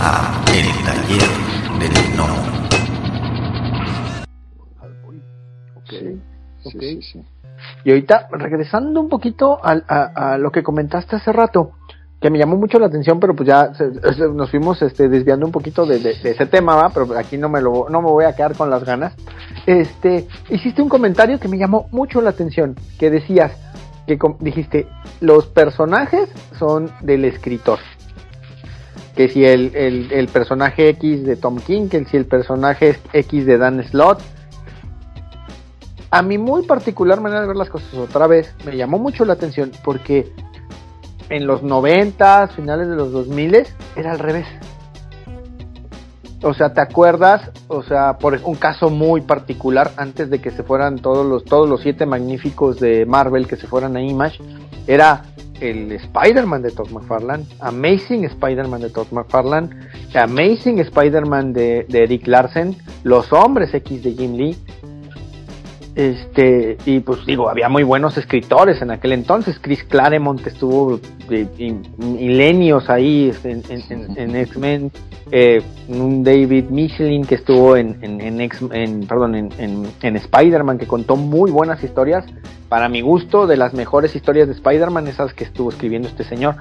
a El Taller del No. Sí, Ok. sí, sí. Y ahorita, regresando un poquito a, a lo que comentaste hace rato, que me llamó mucho la atención, pero pues ya se- se- nos fuimos este, desviando un poquito de, de- de ese tema, ¿va? pero aquí no me, lo, no me voy a quedar con las ganas. Este, hiciste un comentario que me llamó mucho la atención, que decías, que dijiste, los personajes son del escritor. Que si el, el, personaje X de Tom King, que si el personaje X de Dan Slott, a mi muy particular manera de ver las cosas otra vez me llamó mucho la atención porque en los 90, finales de los 2000 era al revés. O sea, ¿te acuerdas? O sea, por un caso muy particular antes de que se fueran todos los todos los siete magníficos de Marvel que se fueran a Image, era el Spider-Man de Todd McFarlane, Amazing Spider-Man de Todd McFarlane, Amazing Spider-Man de, de Eric Larsen, Los Hombres X de Jim Lee, este, y pues digo, había muy buenos escritores en aquel entonces. Chris Claremont que estuvo de milenios ahí en, en- en- en X-Men. eh, un David Michelin que estuvo en, en, en X- en- perdón, en, Spider-Man, que contó muy buenas historias. Para mi gusto, de las mejores historias de Spider-Man, esas que estuvo escribiendo este señor.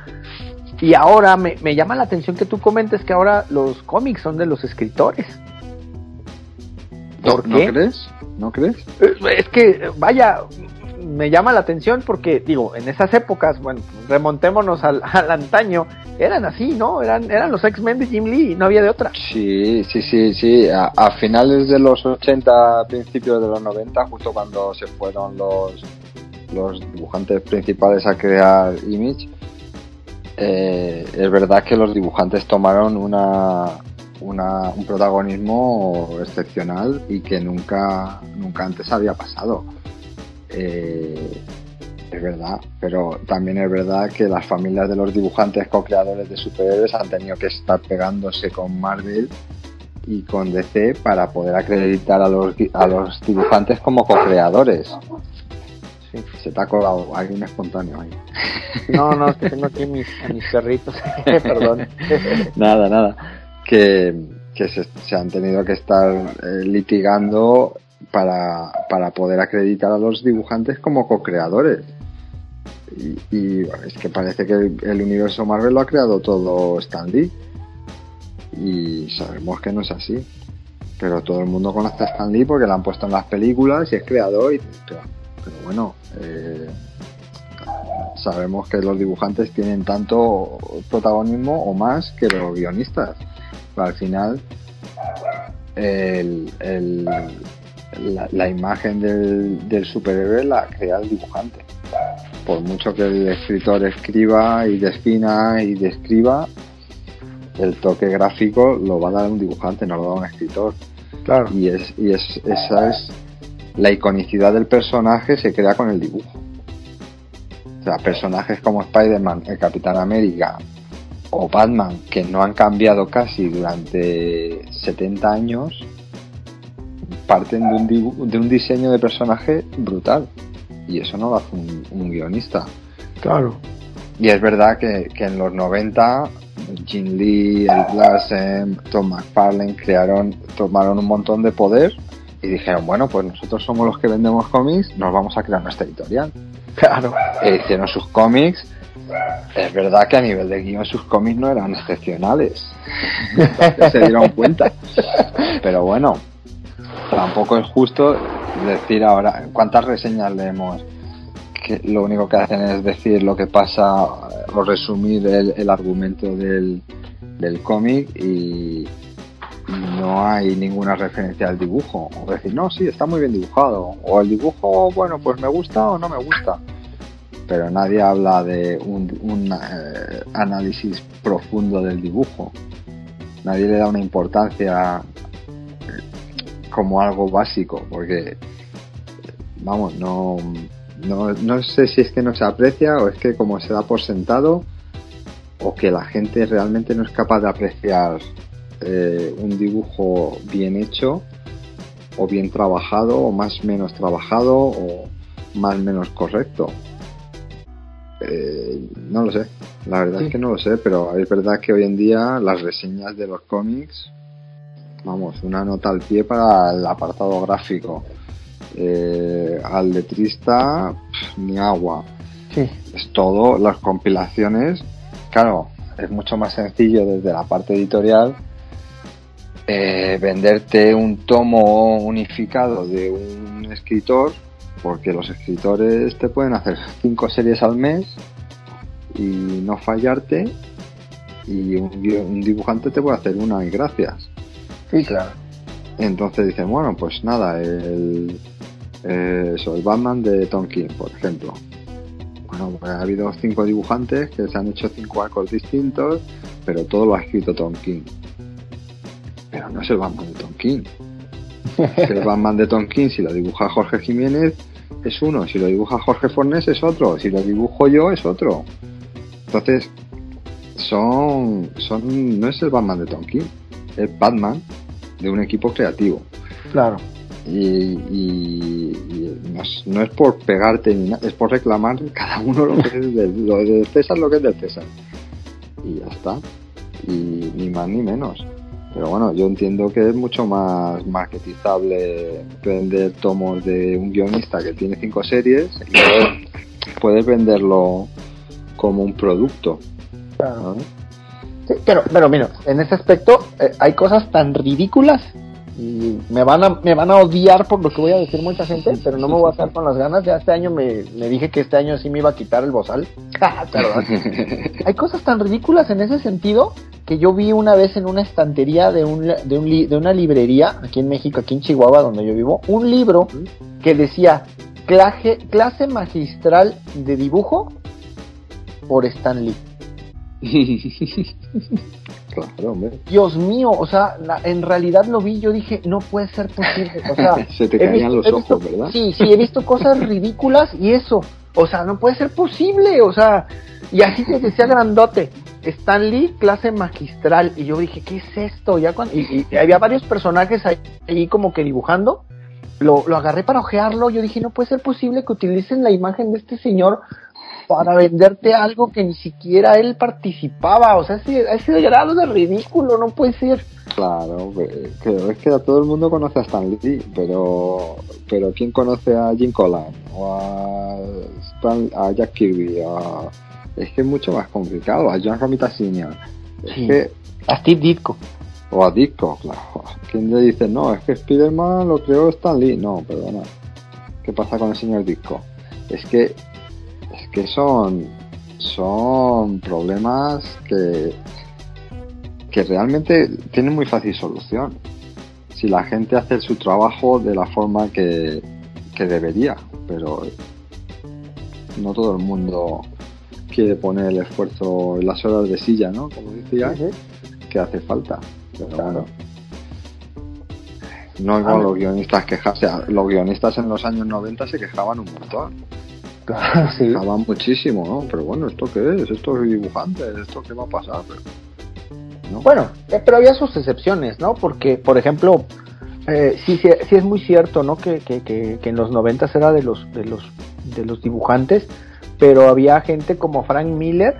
Y ahora me, me llama la atención que tú comentes que ahora los cómics son de los escritores. ¿No, ¿Por ¿No qué? crees? ¿No crees? Es que, vaya, me llama la atención porque, digo, en esas épocas, bueno, remontémonos al, antaño, eran así, ¿no? Eran, eran los X-Men de Jim Lee, no había de otra. Sí, sí, sí, sí. A, a finales de los 80, principios de los 90, justo cuando se fueron los, los dibujantes principales a crear Image, eh, es verdad que los dibujantes tomaron una, una- un protagonismo excepcional y que nunca, nunca antes había pasado. Eh, es verdad, pero también es verdad que las familias de los dibujantes co-creadores de superhéroes han tenido que estar pegándose con Marvel y con DC para poder acreditar a los, a los dibujantes como co-creadores. Sí. Se te ha colado alguien espontáneo ahí. No, no, es que tengo aquí mis, a mis perritos, perdón. nada, nada. Que, se, se han tenido que estar eh, litigando para, para poder acreditar a los dibujantes como co-creadores. Y, es que parece que el, universo Marvel lo ha creado todo Stan Lee. Y sabemos que no es así. Pero todo el mundo conoce a Stan Lee porque lo han puesto en las películas y es creador. Y, pero, pero bueno, eh, sabemos que los dibujantes tienen tanto protagonismo o más que los guionistas. Al final, el, el- la, la imagen del, del superhéroe la crea el dibujante. Por mucho que el escritor escriba y defina y describa, el toque gráfico lo va a dar un dibujante, no lo va a un escritor. Claro. Y, es, y es, esa es la iconicidad del personaje se crea con el dibujo. O sea, personajes como Spider-Man, el Capitán América o Batman, que no han cambiado casi durante 70 años, parten de un, de un diseño de personaje brutal. Y eso no lo hace un, un guionista. Claro. Y es verdad que, que en los 90 Jim Lee, Eric Larsen, Tom McFarlane crearon, tomaron un montón de poder y dijeron, bueno, pues nosotros somos los que vendemos cómics, nos vamos a crear nuestra editorial. Claro. E hicieron sus cómics. Es verdad que a nivel de guion sus cómics no eran excepcionales. Entonces se dieron cuenta. Pero bueno, tampoco es justo decir ahora cuántas reseñas leemos que lo único que hacen es decir lo que pasa o resumir el, el argumento del, del cómic y no hay ninguna referencia al dibujo o decir no sí está muy bien dibujado o el dibujo bueno pues me gusta o no me gusta pero nadie habla de un, eh, análisis profundo del dibujo nadie le da una importancia como algo básico porque vamos no no, no sé si es que no se aprecia o es que como se da por sentado o que la gente realmente no es capaz de apreciar eh, un dibujo bien hecho o bien trabajado o más menos trabajado o más menos correcto. Eh, no lo sé, La verdad es que no lo sé, pero es verdad que hoy en día las reseñas de los cómics, vamos, una nota al pie para el apartado gráfico. Eh, al letrista, ni agua. Sí. Es todo, las compilaciones, claro, es mucho más sencillo desde la parte editorial eh, venderte un tomo unificado de un escritor, porque los escritores te pueden hacer cinco series al mes y no fallarte, y un, un dibujante te puede hacer una y gracias. Sí, claro. Entonces dicen, bueno, pues nada, el, eh, eso, el Batman de Tom King, por ejemplo. Bueno, pues ha habido cinco dibujantes que se han hecho cinco arcos distintos, pero todo lo ha escrito Tom King. Pero no es el Batman de Tom King. el Batman de Tom King, si lo dibuja Jorge Jiménez, es uno. Si lo dibuja Jorge Fornés, es otro. Si lo dibujo yo, es otro. Entonces, son, son no es el Batman de Tom King, es Batman de un equipo creativo. Claro. Y, y- y no, es, no es por pegarte ni nada, es por reclamar cada uno lo que es del, lo de César, lo que es del César. Y ya está. Y ni más ni menos. Pero bueno, yo entiendo que es mucho más marketizable vender tomos de un guionista que tiene cinco series y luego puedes venderlo como un producto. Claro. ¿no? Sí, pero, pero mira, en ese aspecto eh, hay cosas tan ridículas y me van a me van a odiar por lo que voy a decir mucha gente, pero no me voy a hacer con las ganas. Ya este año me, me dije que este año sí me iba a quitar el bozal. Perdón. hay cosas tan ridículas en ese sentido que yo vi una vez en una estantería de, un, de, un li- de una librería aquí en México, aquí en Chihuahua, donde yo vivo, un libro que decía clase, clase magistral de dibujo por Stan Lee. Claro. Dios mío, o sea, la- en realidad lo vi, yo dije, no puede ser posible. O sea, Se te caían los visto- ojos, ¿verdad? Sí, sí, he visto cosas ridículas y eso, o sea, no puede ser posible, o sea, y así que decía grandote, Stan Lee, clase magistral, y yo dije, ¿qué es esto? Ya cuando, y, y había varios personajes ahí, ahí como que dibujando, lo, lo agarré para ojearlo, yo dije, no puede ser posible que utilicen la imagen de este señor para venderte algo que ni siquiera él participaba, o sea, ese, ese grado de ridículo, no puede ser. Claro, creo es que todo el mundo conoce a Stan Lee, pero pero ¿quién conoce a Jim Collan o a, Stan- a Jack Kirby? A- es que es mucho más complicado, a John Romita Sr. Es Sí. que, A Steve Ditko. o a Disco, claro. ¿Quién le dice, no, es que Spider-Man lo creó Stan Lee? No, perdona. ¿Qué pasa con el señor Disco? Es que, es que son, son problemas que, que realmente tienen muy fácil solución. Si la gente hace su trabajo de la forma que, que debería, pero no todo el mundo quiere poner el esfuerzo en las horas de silla, ¿no? Como decía, que hace falta. Pero. No Ah, no. los guionistas quejarse. Los guionistas en los años 90 se quejaban un montón. Claro, Se quejaban muchísimo, ¿no? Pero bueno, ¿esto qué es? ¿Esto es dibujante? ¿Esto qué va a pasar? Pero- ¿no? Bueno, eh, pero había sus excepciones, ¿no? Porque, por ejemplo, eh, sí, sí, sí es muy cierto, ¿no? Que, que, que, que en los noventas era de los, de los, de los dibujantes, pero había gente como Frank Miller,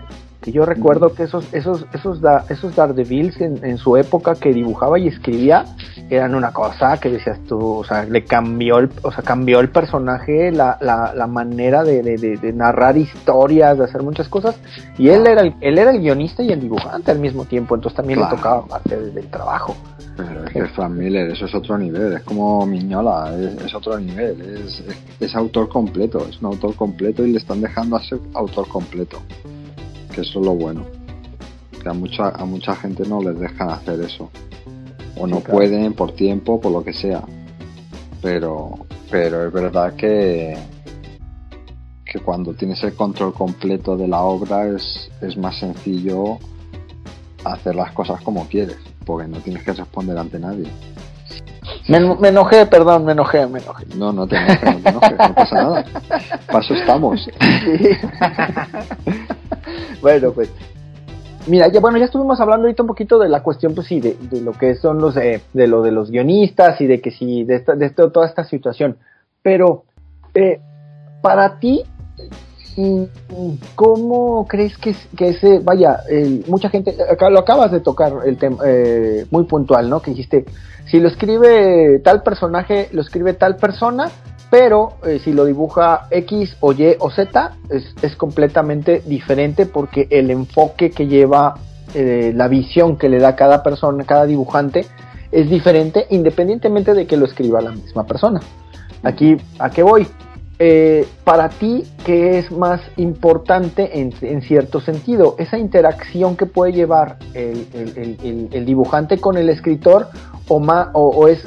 que yo recuerdo que esos, esos, esos, da- esos Daredevils en, en su época que dibujaba y escribía eran una cosa que decías tú, o sea, le cambió el, o sea, cambió el personaje, la, la, la manera de, de, de- de narrar historias, de hacer muchas cosas, y él era el, él era el guionista y el dibujante al mismo tiempo, entonces también Claro. le tocaba parte del, del trabajo. Pero es que Frank Miller, eso es otro nivel, es como Miñola, es, es otro nivel, es, es, es autor completo, es un autor completo y le están dejando a ser autor completo, que eso es lo bueno, que a mucha, a mucha gente no les dejan hacer eso, o no Sí, claro. pueden por tiempo, por lo que sea, pero, pero es verdad que, que cuando tienes el control completo de la obra es, es más sencillo hacer las cosas como quieres, porque no tienes que responder ante nadie. Me, me enojé, perdón, me enojé, me enojé. No, no te enojes, no te enojes, no pasa nada. Para eso estamos. Bueno, pues. Mira, ya bueno, ya estuvimos hablando ahorita un poquito de la cuestión, pues sí, de, de lo que son los, eh, de lo de los guionistas y de que sí, de, esta, de esto- toda esta situación. Pero, eh, para ti, ¿Cómo crees que, que ese, vaya, mucha gente, acá lo acabas de tocar el tema eh, muy puntual, ¿no? Que dijiste, si lo escribe tal personaje, lo escribe tal persona, pero eh, si lo dibuja X o Y o Z, es, completamente diferente porque el enfoque que lleva, eh, la visión que le da cada persona, cada dibujante, es diferente independientemente de que lo escriba la misma persona. Aquí, ¿a qué voy? Eh, para ti, ¿qué es más importante en, cierto sentido? ¿Esa interacción que puede llevar el, dibujante con el escritor o, más, o, es,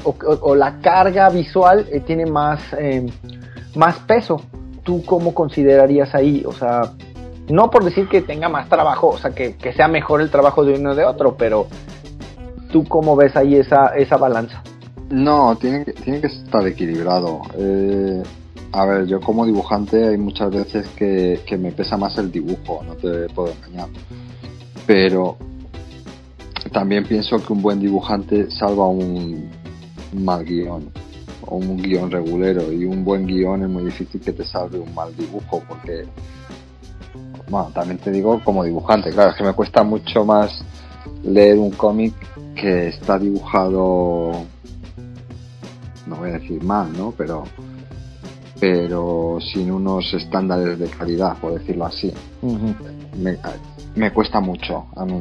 la carga visual eh, tiene más, eh, más peso? ¿Tú cómo considerarías ahí? O sea, no por decir que tenga más trabajo, o sea, que, sea mejor el trabajo de uno de otro, pero ¿tú cómo ves ahí esa, esa balanza? No, tiene que, tiene que estar equilibrado. Eh, a ver, yo como dibujante hay muchas veces que, me pesa más el dibujo, no te puedo engañar. Pero también pienso que un buen dibujante salva un mal guion o un guion regulero y un buen guion es muy difícil que te salve un mal dibujo porque bueno, también te digo como dibujante, claro, es que me cuesta mucho más leer un cómic que está dibujado no voy a decir mal, ¿no? Pero pero sin unos estándares de calidad, por decirlo así. me, cuesta mucho a mí.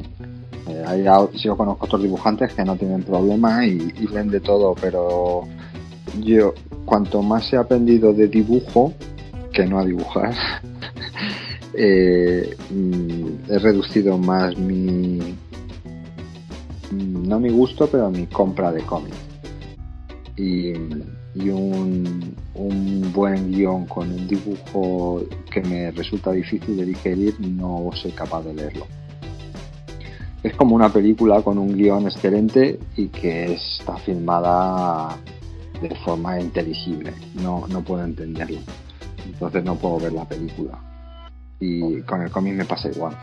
Eh, yo conozco otros dibujantes que no tienen problema y, leen de todo, pero yo, cuanto más he aprendido de dibujo, que no a dibujar, eh, mm, he reducido más mi, no mi gusto, pero mi compra de cómics. Y y un, buen guion con un dibujo que me resulta difícil de digerir, no soy capaz de leerlo. Es como una película con un guion excelente y que está filmada de forma inteligible. No, no puedo entenderlo. Entonces no puedo ver la película. Y con el cómic me pasa igual.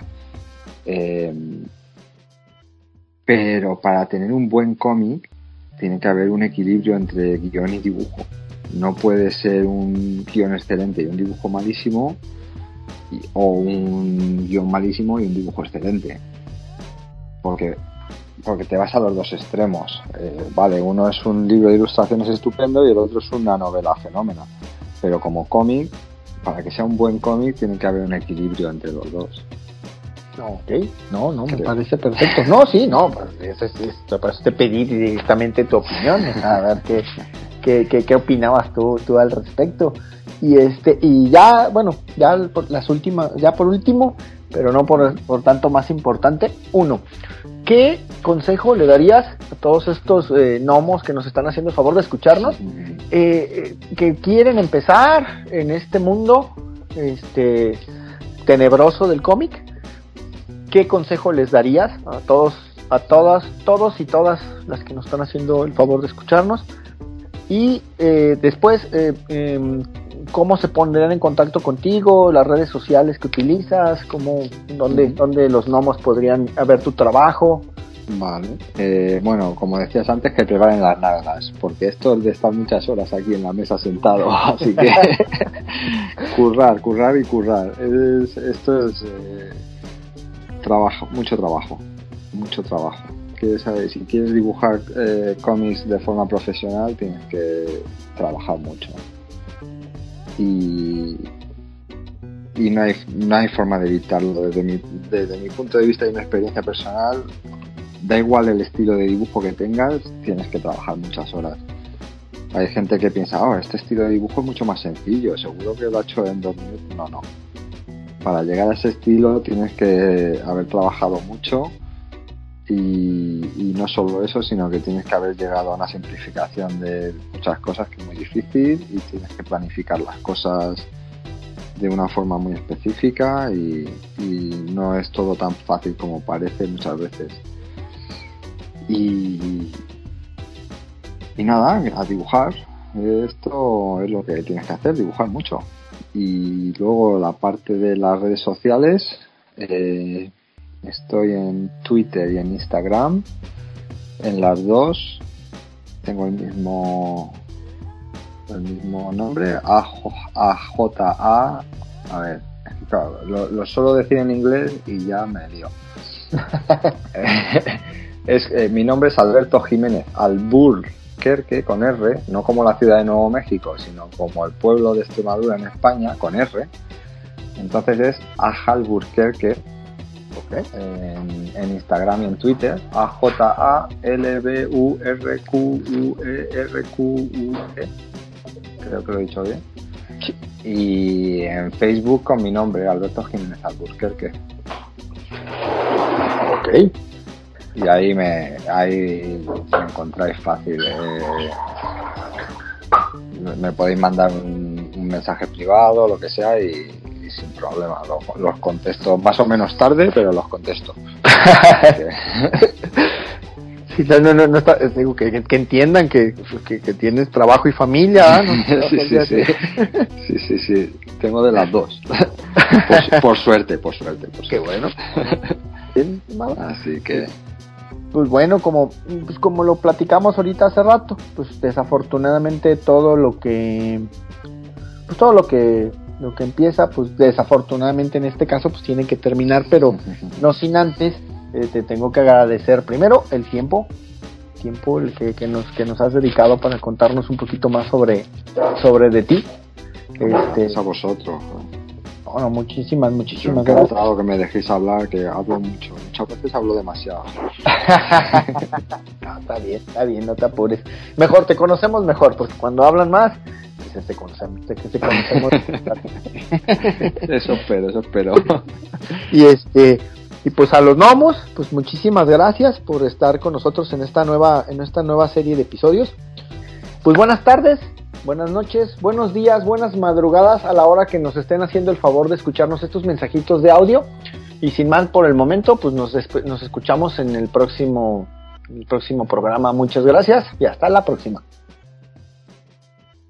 Eh, pero para tener un buen cómic tiene que haber un equilibrio entre guion y dibujo. No puede ser un guion excelente y un dibujo malísimo, o un guion malísimo y un dibujo excelente. Porque, porque te vas a los dos extremos. Eh, vale, uno es un libro de ilustraciones estupendo y el otro es una novela fenómena. Pero como cómic, para que sea un buen cómic, tiene que haber un equilibrio entre los dos. Ok, no, no, me parece perfecto. No, sí, no, pues, eso, eso te pedí directamente tu opinión, a ver qué, qué, qué, opinabas tú, tú al respecto. Y este, y ya, bueno, ya por las últimas, ya por último, pero no por, por tanto más importante, uno, ¿qué consejo le darías a todos estos eh, gnomos que nos están haciendo el favor de escucharnos, eh, eh, que quieren empezar en este mundo este tenebroso del cómic? ¿qué consejo les darías a todos, a todas, todos y todas las que nos están haciendo el favor de escucharnos? Y eh, después, eh, em, ¿cómo se pondrían en contacto contigo? Las redes sociales que utilizas, cómo, dónde, dónde los gnomos podrían ver tu trabajo. Vale. Eh, bueno, como decías antes, que preparen las nalgas, porque esto es de estar muchas horas aquí en la mesa sentado, así que currar, currar y currar. esto es trabajo, mucho trabajo, mucho trabajo. ¿Quieres saber? Si quieres dibujar eh, cómics de forma profesional, tienes que trabajar mucho. Y, y no, hay, no hay forma de evitarlo. Desde mi, desde mi punto de vista y mi experiencia personal, da igual el estilo de dibujo que tengas, tienes que trabajar muchas horas. Hay gente que piensa, oh, este estilo de dibujo es mucho más sencillo, seguro que lo ha hecho en dos minutos. No, no para llegar a ese estilo tienes que haber trabajado mucho y, no solo eso, sino que tienes que haber llegado a una simplificación de muchas cosas que es muy difícil y tienes que planificar las cosas de una forma muy específica y, no es todo tan fácil como parece muchas veces. Y, y nada, a dibujar. Esto es lo que tienes que hacer, dibujar mucho y luego la parte de las redes sociales eh, estoy en Twitter y en Instagram en las dos tengo el mismo el mismo nombre AJA a ver claro, lo, lo suelo decir en inglés y ya me lío. es, eh, mi nombre es Alberto Jiménez Alburquerque con R, no como la ciudad de Nuevo México, sino como el pueblo de Extremadura en España con R. Entonces es Ajalburquerque en, en Instagram y en Twitter. A-J-A-L-B-U-R-Q-U-E-R-Q-U-E. Creo que lo he dicho bien. Y en Facebook con mi nombre, Alberto Jiménez Alburquerque. Ok. Y ahí me, ahí me encontráis fácil. eh, me podéis mandar un, un mensaje privado, lo que sea, y sin problema. Los, los contesto más o menos tarde, pero los contesto. Sí, no, no, no, no está, es, digo, que, que entiendan que, que, que tienes trabajo y familia. No, sí, sí, sí. sí, sí, sí. Tengo de las dos. Por, por suerte, por suerte. Por Qué suerte. bueno. Bien, estimado. Así que Pues bueno, como, pues como lo platicamos ahorita hace rato, pues desafortunadamente todo lo que, pues todo lo que, lo que empieza, pues desafortunadamente en este caso, pues tiene que terminar, pero no sin antes, eh, te tengo que agradecer primero el tiempo, tiempo el que, que nos, que nos has dedicado para contarnos un poquito más sobre, sobre de ti. Este, gracias a vosotros. no, no, muchísimas, Yo muchísimas gracias. que me dejéis hablar, que hablo mucho. Muchas veces hablo demasiado. No, está bien, está bien, no te apures. Mejor, te conocemos mejor, porque cuando hablan más, dices, te conocemos, te, te conocemos. Eso espero, eso espero. y este, y pues a los gnomos, pues muchísimas gracias por estar con nosotros en esta nueva, en esta nueva serie de episodios. Pues buenas tardes, buenas noches, buenos días, buenas madrugadas a la hora que nos estén haciendo el favor de escucharnos estos mensajitos de audio. Y sin más por el momento, pues nos, nos escuchamos en el próximo, en el próximo programa. Muchas gracias y hasta la próxima.